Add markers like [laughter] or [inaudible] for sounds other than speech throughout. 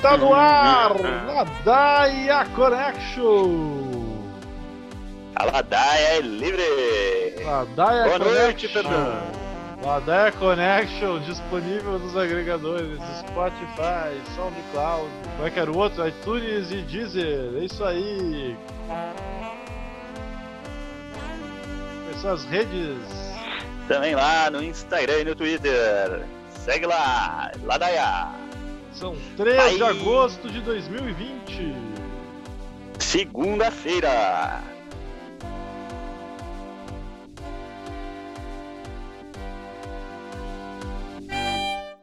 Está no ar! Ladaia Connection! A Ladaia é livre! Ladaia Boa Connection! noite, Fernando! Ladaia Connection disponível nos agregadores Spotify, SoundCloud, como que era o outro? iTunes e Deezer. É isso aí! Quais são as redes? Também lá no Instagram e no Twitter. Segue lá, Ladaia! São 3 de Aí. agosto de 2020. Segunda-feira.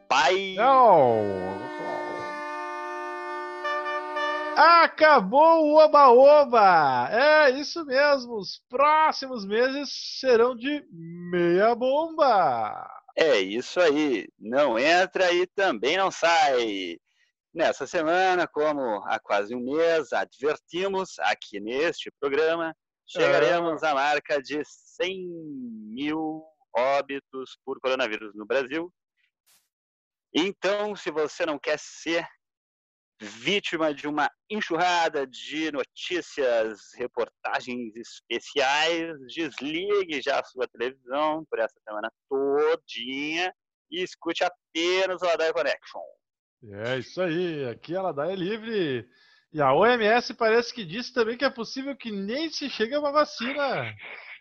Pai. Não! Acabou o Oba-Oba! É isso mesmo, os próximos meses serão de meia bomba! É isso aí. Não entra e também não sai. Nessa semana, como há quase um mês, advertimos aqui neste programa, chegaremos à marca de 100 mil óbitos por coronavírus no Brasil. Então, se você não quer ser vítima de uma enxurrada de notícias, reportagens especiais, desligue já a sua televisão por essa semana todinha e escute apenas o Ladaia Connection. É isso aí, aqui ela dá é livre. E a OMS parece que disse também que é possível que nem se chegue a uma vacina.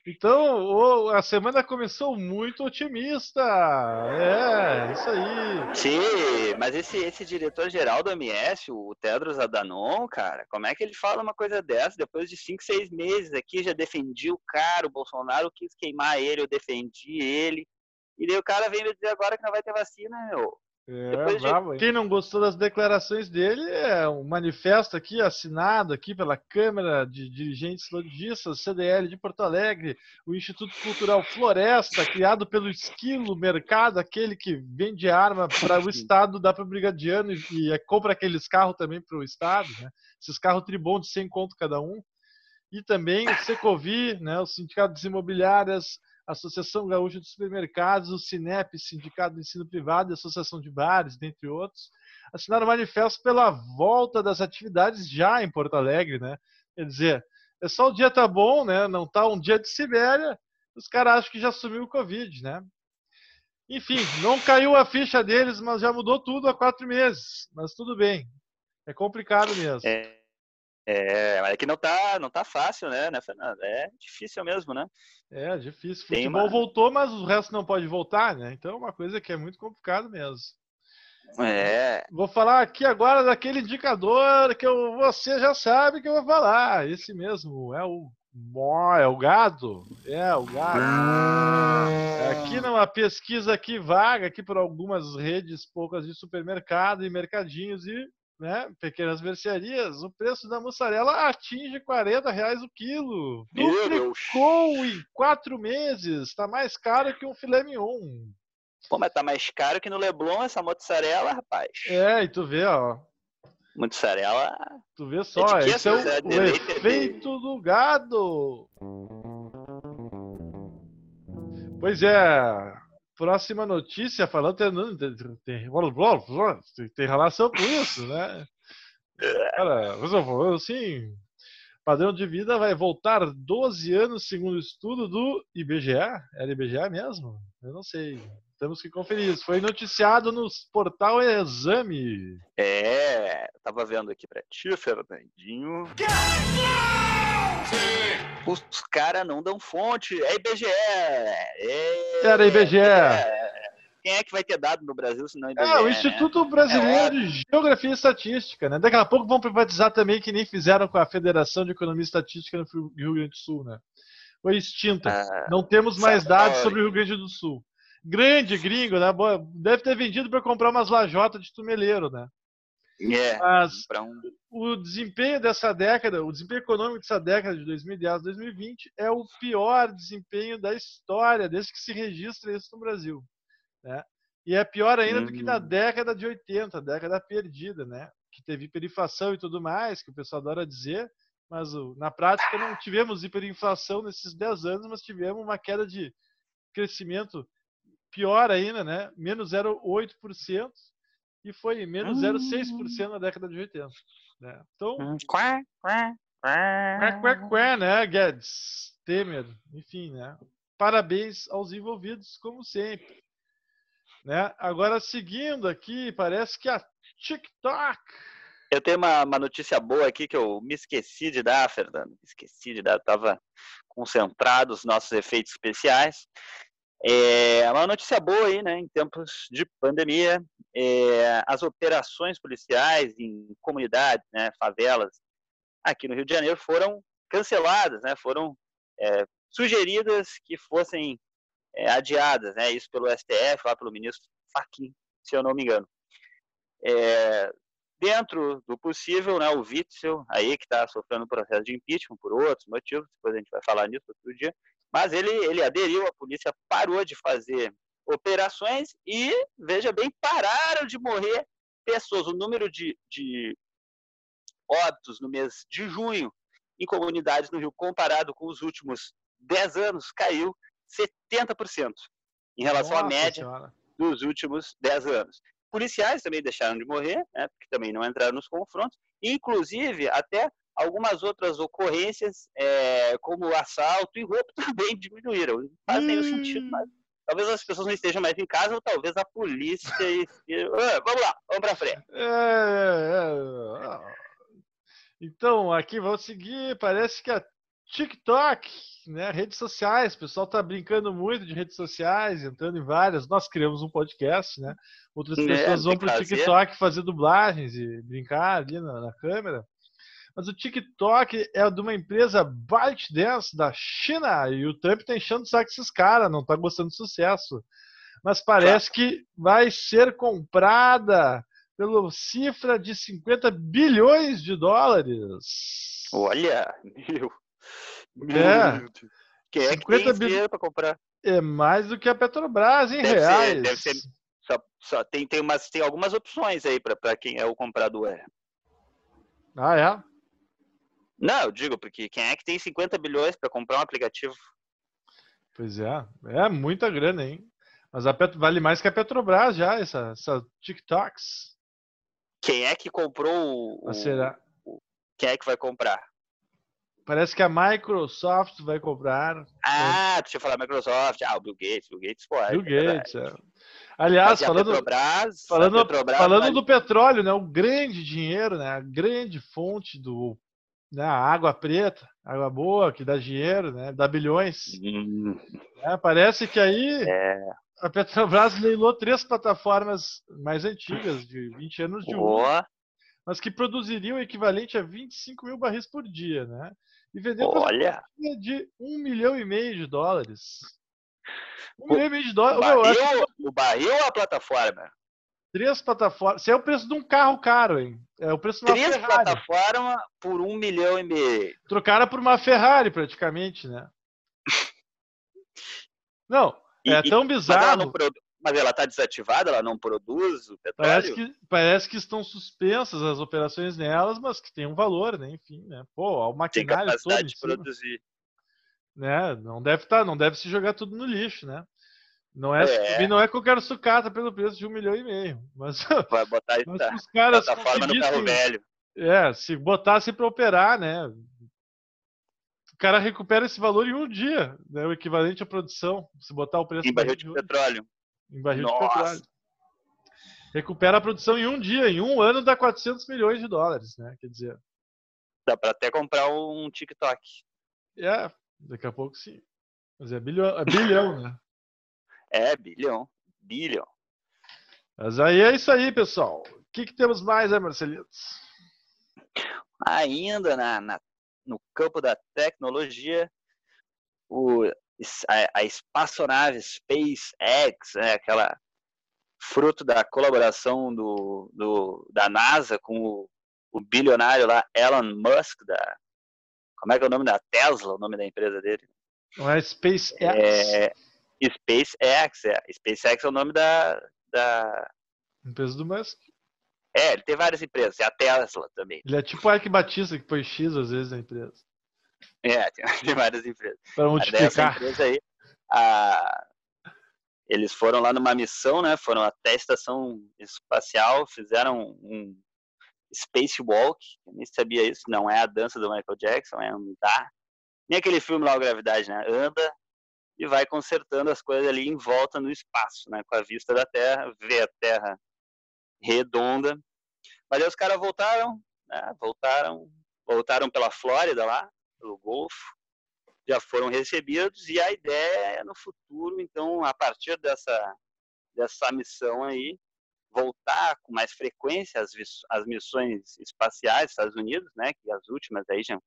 Então, a semana começou muito otimista. É, isso aí. Sim, mas esse, esse diretor-geral da OMS, o Tedros Adhanom, cara, como é que ele fala uma coisa dessa? Depois de cinco, seis meses aqui, já defendi o cara, o Bolsonaro quis queimar ele, eu defendi ele. E daí o cara vem me dizer agora que não vai ter vacina, meu. É, de- bravo? Quem não gostou das declarações dele é um manifesto aqui assinado aqui pela Câmara de Dirigentes Lojistas, CDL de Porto Alegre, o Instituto Cultural Floresta, criado pelo Esquilo Mercado, aquele que vende arma para o Estado, dá para o brigadiano e, e é- compra aqueles carros também para o Estado, né? esses carros tribom de 100 conto cada um. E também o Secovi, né, o Sindicato das Imobiliárias, Associação Gaúcha de Supermercados, o Sinep, Sindicato do Ensino Privado e Associação de Bares, dentre outros, assinaram um manifesto pela volta das atividades já em Porto Alegre, né? Quer dizer, é só o dia tá bom, né? Não tá um dia de Sibéria, os caras acham que já sumiu o Covid, né? Enfim, não caiu a ficha deles, mas já mudou tudo há quatro meses. Mas tudo bem. É complicado mesmo. É, é, mas é que não tá, não tá fácil, né, né, Fernando? É difícil mesmo, né? É difícil. Tem Futebol uma- voltou, mas o resto não pode voltar, né? Então é uma coisa que é muito complicado mesmo. É, Vou falar aqui agora daquele indicador que eu, você já sabe que eu vou falar. Esse mesmo, é o é o gado. É o gado. Aqui numa pesquisa aqui vaga aqui por algumas redes poucas de supermercado e mercadinhos e né, pequenas mercearias, o preço da mussarela atinge 40 reais o quilo. Duplicou em quatro meses. Está mais caro que um filé mignon. Pô, mas tá mais caro que no Leblon essa mozzarella, rapaz. É, e tu vê, ó. Mozzarella Tu vê só, Etiqueta, esse é o, o deleite efeito do gado. Pois é, próxima notícia falando tem, tem, tem, tem relação com isso, né? Cara, assim, padrão de vida vai voltar 12 anos segundo o estudo do IBGE. Era IBGE mesmo? Eu não sei. Temos que conferir isso. Foi noticiado no portal Exame. É, tava vendo aqui pra ti, Fernandinho. Os caras não dão fonte, é IBGE. É, Era IBGE. é. Quem é que vai ter dado no Brasil se não IBGE? É, o né? Instituto Brasileiro de Geografia e Estatística, né? Daqui a pouco vão privatizar também, que nem fizeram com a Federação de Economia e Estatística no Rio Grande do Sul, né? Foi extinta. Ah, Não temos mais dados Paulo. sobre o Rio Grande do Sul. Grande gringo, né? Deve ter vendido para comprar umas lajotas de tumeleiro, né? É, Mas um- o desempenho dessa década, o desempenho econômico dessa década de 2010 a 2020 é o pior desempenho da história desde que se registra isso no Brasil. Né? E é pior ainda do que na Uhum. década de 80, década perdida, né? que teve hiperinflação e tudo mais, que o pessoal adora dizer, mas na prática não tivemos hiperinflação nesses 10 anos, mas tivemos uma queda de crescimento pior ainda, né? menos 0,8%. E foi menos 0,6% na década de 80. Né? Então, quá, quá, quá. quá, quá, quá, né, Guedes, Temer, enfim, né? Parabéns aos envolvidos, como sempre. Né? Agora, seguindo aqui, parece que a TikTok Eu tenho uma, uma notícia boa aqui que eu me esqueci de dar, Fernando. Me esqueci de dar, estava concentrado os nossos efeitos especiais. É uma notícia boa aí, né? Em tempos de pandemia, é, as operações policiais em comunidades, né, favelas, aqui no Rio de Janeiro foram canceladas, né? Foram é, sugeridas que fossem é, adiadas, né? Isso pelo STF, lá pelo ministro Fachin, se eu não me engano. É, dentro do possível, né, o Witzel, aí que está sofrendo processo de impeachment por outros motivos, depois a gente vai falar nisso outro dia, mas ele, ele aderiu, a polícia parou de fazer operações e, veja bem, pararam de morrer pessoas. O número de, de óbitos no mês de junho em comunidades no Rio, comparado com os últimos 10 anos, caiu 70% em relação à Nossa média Senhora. dos últimos 10 anos. Policiais também deixaram de morrer, né, porque também não entraram nos confrontos, inclusive até algumas outras ocorrências, é, como assalto e roubo, [laughs] também diminuíram. Faz nenhum Hum. sentido, mas talvez as pessoas não estejam mais em casa, ou talvez a polícia. Ah, vamos lá, vamos para frente. É, é, é. Então, aqui vamos seguir. Parece que a TikTok, né, redes sociais, o pessoal tá brincando muito de redes sociais, entrando em várias. Nós criamos um podcast, né? Outras Né, pessoas vão pro fazer. TikTok fazer dublagens e brincar ali na, na câmera. Mas o TikTok é de uma empresa ByteDance da China e o Trump tá enchendo o saco desses caras, não tá gostando do sucesso. Mas parece que vai ser comprada pela cifra de 50 bilhões de dólares. Olha, meu. meu É. Deus. Quem é que 50 tem bil- dinheiro para comprar? É mais do que a Petrobras em Deve ser- reais. deve ser- Só, só tem, tem, umas, tem algumas opções aí para quem é o comprador. Ah, é? Não, eu digo, porque quem é que tem 50 bilhões para comprar um aplicativo? Pois é. É muita grana, hein? Mas a Pet- vale mais que a Petrobras já, essa, essa TikToks. Quem é que comprou o. Será? Quem é que vai comprar? Parece que a Microsoft vai comprar. Ah, deixa eu falar Microsoft. Ah, o Bill Gates. Bill Gates pode. Bill é. Gates. é. Aliás, falando, Petrobras, falando, Petrobras falando vale- do petróleo, né? O grande dinheiro, né? A grande fonte do né, a água preta, água boa, que dá dinheiro, né? Dá bilhões. Hum, né, parece que aí é. a Petrobras leilou três plataformas mais antigas, de 20 anos de uso, mas que produziriam o equivalente a 25 mil barris por dia, né? E vendeu olha. de um milhão e meio de dólares. Um O milhão e meio de dólares. O barril, o barril ou a plataforma? Três plataformas. Isso é o preço de um carro caro, hein? É o preço de uma Três Ferrari. plataformas por um milhão e meio. Trocaram por uma Ferrari, praticamente, né? Não, E- é tão Mas ela bizarro. não produ- Mas ela está desativada, ela não produz o Parece petróleo? que, parece que estão suspensas as operações nelas, mas que tem um valor, né? Enfim, né? Pô, o Tem maquinário todo capacidade de produzir. né? Não deve estar, não deve se jogar tudo no lixo, né? Não é, É. não é qualquer sucata pelo preço de um milhão e meio, mas, [laughs] Vai botar mas essa os caras plataforma no carro velho. é, se botassem para operar, né? O cara recupera esse valor em um dia, né? O equivalente à produção, se botar o preço Em barril de petróleo. em barril de Nossa. petróleo. Recupera a produção em um dia, em um ano dá 400 milhões de dólares, né? Quer dizer, Dá para até comprar um TikTok. é, daqui a pouco sim. Mas é bilhão, é bilhão, né? É, bilhão. Bilhão. Mas aí é isso aí, pessoal. O que, que temos mais, né, Marcelitos? Ainda na, na- no campo da tecnologia, o, a, a espaçonave SpaceX, né, aquela fruto da colaboração do, do, da NASA com o, o bilionário lá, Elon Musk, da, como é que é o nome da Tesla, o nome da empresa dele? Não é SpaceX? É, SpaceX, é. SpaceX é o nome da, da. Empresa do Musk. É, ele tem várias empresas, a Tesla também. Ele é tipo o Ark Batista, que põe X às vezes na empresa. É, [laughs] tem, várias empresas. Para multiplicar. empresa aí, a, eles foram lá numa missão, né? Foram até a estação espacial, fizeram um spacewalk. Eu nem sabia isso. Não é a dança do Michael Jackson, é andar. Nem aquele filme lá, o Gravidade, né? Anda e vai consertando as coisas ali em volta no espaço, né? Com a vista da Terra, vê a Terra redonda. Mas aí os caras voltaram, né? Voltaram, voltaram pela Flórida lá, pelo Golfo, já foram recebidos e a ideia é no futuro, então, a partir dessa, dessa missão aí, voltar com mais frequência as, as missões espaciais dos Estados Unidos, né, que as últimas aí já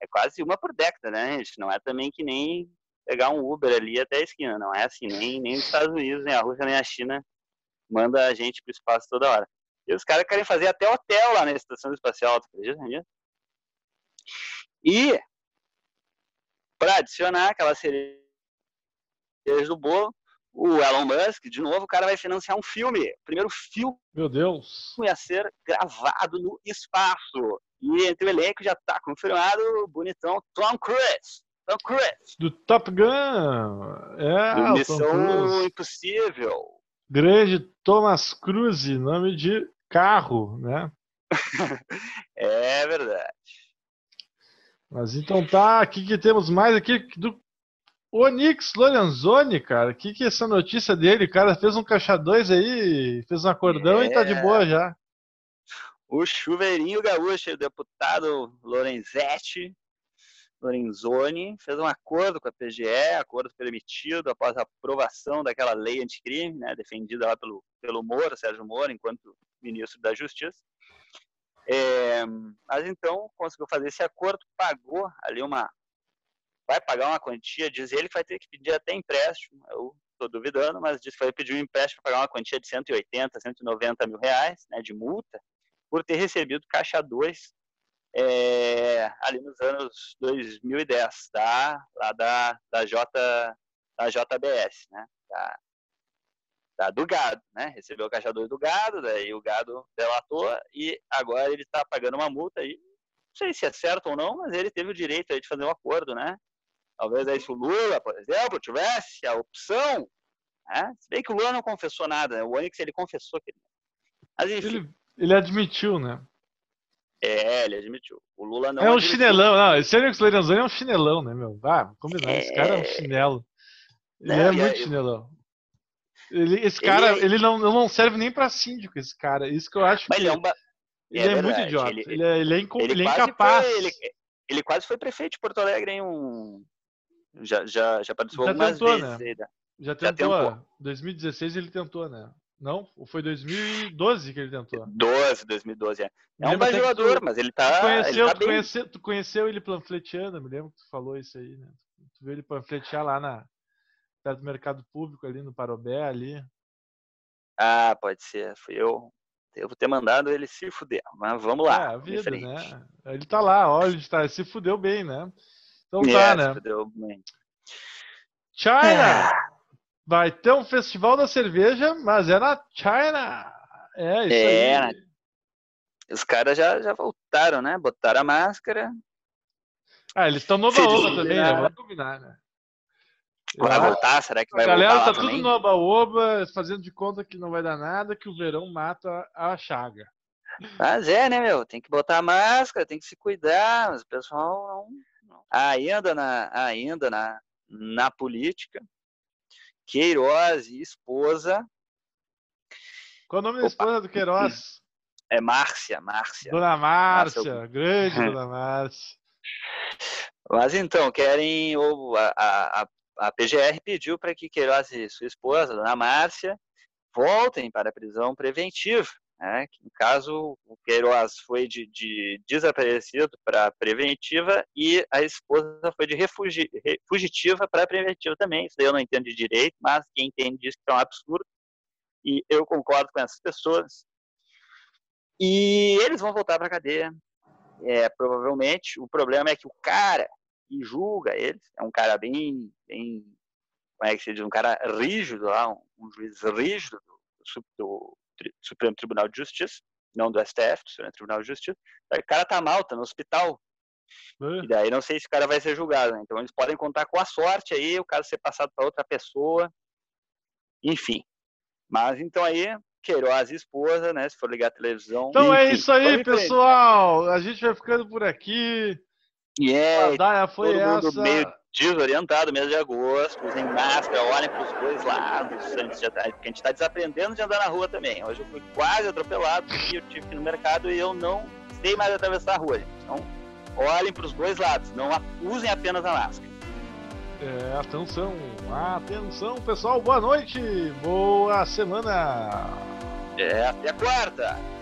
é quase uma por década, né, gente? Não é também que nem pegar um Uber ali até a esquina, não é assim, nem, nem os Estados Unidos, nem a Rússia, nem a China manda a gente para o espaço toda hora. E os caras querem fazer até hotel lá na estação espacial, tu acredita nisso? E para adicionar aquela cereja do bolo, o Elon Musk, de novo, o cara vai financiar um filme. O primeiro filme. Meu Deus! Ia ser gravado no espaço. E entre o elenco já está confirmado o bonitão Tom Cruise. Cruise. Do Top Gun. É, do Missão Impossível. Grande Thomas Cruise, nome de carro, né? [laughs] é verdade. Mas então tá, aqui que temos mais aqui do Onix Lorenzoni, cara. O que que é essa notícia dele? O cara fez um caixa 2 aí, fez um acordão é... e tá de boa já. O chuveirinho gaúcho, o deputado Lorenzetti, Lorenzoni, fez um acordo com a PGE, acordo permitido após a aprovação daquela lei anticrime, né, defendida lá pelo, pelo Moro, Sérgio Moro, enquanto ministro da Justiça. É, mas então conseguiu fazer esse acordo, pagou ali uma. Vai pagar uma quantia, diz ele que vai ter que pedir até empréstimo. Eu estou duvidando, mas disse que vai pedir um empréstimo para pagar uma quantia de 180, 190 mil reais né, de multa por ter recebido caixa 2 é, ali nos anos 2010, tá? lá da, da, J, da JBS, né? da, do gado, né? Recebeu o caixa 2 do gado, daí o gado delatou e agora ele está pagando uma multa aí. Não sei se é certo ou não, mas ele teve o direito aí de fazer um acordo, né? Talvez aí se o Lula, por exemplo, tivesse a opção, né? Se bem que o Lula não confessou nada, né? o Onyx ele confessou que mas, enfim, ele, ele admitiu, né? É, ele admitiu. O Lula não. É um admitiu. chinelão, não. Esse Onyx Lorenzoni é um chinelão, né, meu? Ah, combinar. É... Esse cara é um chinelo. Ele não, é muito é... chinelão. Ele, esse cara, ele, ele não, não serve nem para síndico, esse cara. Isso que eu acho Mas que. Ele é, um ba... ele é, é muito idiota. Ele, ele, é, ele é, inco... ele é incapaz. Foi, ele, ele quase foi prefeito de Porto Alegre em um. Já, já, já participou já algumas tentou, vezes. Né? Já tentou. Já tentou. 2016 ele tentou, né? Não? Foi 2012 que ele tentou? 12, 2012, é. É um bajulador, mas ele tá. Tu conheceu, ele tá tu, conheceu, tu conheceu ele panfleteando, me lembro que tu falou isso aí, né? Tu viu ele panfletear lá na, perto do mercado público ali no Parobé ali. Ah, pode ser. Fui eu. Devo ter mandado ele se fuder. Mas vamos lá. É, a vida, né? Ele tá lá, olha, ele tá, se fudeu bem, né? Então é, tá, né? Se fudeu bem. China! Vai ter um festival da cerveja, mas é na China. É, isso é, aí. Os caras já, já voltaram, né? Botaram a máscara. Ah, eles estão no Oba também, né? Vamos combinar, né? Vai voltar? Será que vai voltar? A galera tá tudo no oba-oba, fazendo de conta que não vai dar nada, que o verão mata a chaga. Mas é, né, meu? Tem que botar máscara, tem que se cuidar, mas o pessoal não. Ainda na, ainda na, na política, Queiroz e esposa. Qual o nome Opa. da esposa do Queiroz? É Márcia, Márcia. Dona Márcia, Márcia grande [laughs] Dona Márcia. Mas então, querem. A, a, a PGR pediu para que Queiroz e sua esposa, Dona Márcia, voltem para a prisão preventiva. Né? Que, no caso, o Queiroz foi de, de desaparecido para preventiva e a esposa foi de refugi, fugitiva para preventiva também. Isso daí eu não entendo de direito, mas quem entende diz que é um absurdo. E eu concordo com essas pessoas. E eles vão voltar para a cadeia. É, provavelmente. O problema é que o cara e julga eles. É um cara bem, bem como é que se diz, um cara rígido lá, um, um juiz rígido do, do, do, Supremo Tribunal de Justiça, não do STF, do Supremo Tribunal de Justiça. O cara tá mal, tá no hospital. É. E daí não sei se o cara vai ser julgado, né? Então eles podem contar com a sorte aí, o caso ser passado para outra pessoa. enfim. Mas então aí, Queiroz e esposa, né? Se for ligar a televisão. Então é enfim, isso aí, em frente. pessoal. A gente vai ficando por aqui. E é, A Daia foi essa. meio desorientado, mês de agosto, usem máscara, olhem para os dois lados, antes de, porque a gente está desaprendendo de andar na rua também. Hoje eu fui quase atropelado porque eu tive que ir no mercado e eu não sei mais atravessar a rua. gente. Então, olhem para os dois lados, não usem apenas a máscara. É, atenção, atenção, pessoal. Boa noite, boa semana. É, até a quarta!